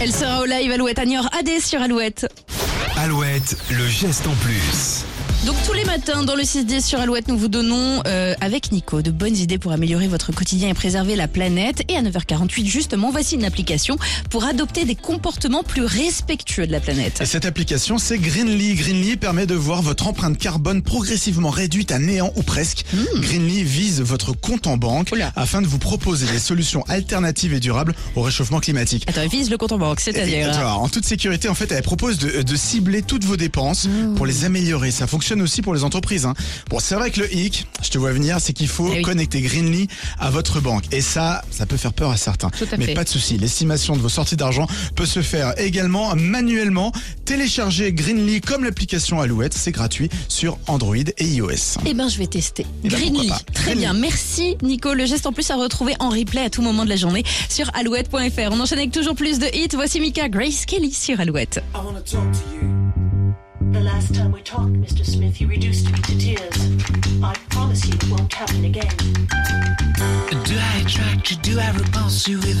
Elle sera au live Alouette à Niort AD sur Alouette. Alouette, le geste en plus. Donc tous les matins dans le 6-10 sur Alouette, nous vous donnons euh, avec Nico de bonnes idées pour améliorer votre quotidien et préserver la planète. Et à 9h48 justement, voici une application pour adopter des comportements plus respectueux de la planète. Et cette application, c'est Greenly. Greenly permet de voir votre empreinte carbone progressivement réduite à néant ou presque. Greenly vise votre compte en banque Oula. afin de vous proposer des solutions alternatives et durables au réchauffement climatique. Attends, elle vise le compte en banque, c'est-à-dire... en toute sécurité, en fait, elle propose de, de cibler toutes vos dépenses pour les améliorer. Ça fonctionne aussi pour les entreprises. Hein. Bon, c'est vrai que le hic, je te vois venir, c'est qu'il faut Eh oui. connecter Greenly à votre banque. Et ça, ça peut faire peur à certains. Tout à Mais fait. pas de souci. L'estimation de vos sorties d'argent peut se faire également manuellement. Téléchargez Greenly comme l'application Alouette. C'est gratuit sur Android et iOS. Eh ben, je vais tester. Eh ben, Greenly. Très Greenly. bien. Merci, Nico. Le geste en plus à retrouver en replay à tout moment de la journée sur alouette.fr. On enchaîne avec toujours plus de hits. Voici Mika Grace Kelly sur Alouette. I wanna talk to you. The last time we talked, Mr. Smith, you reduced me to tears. I promise you it won't happen again. Do I attract you? Do I repulse you with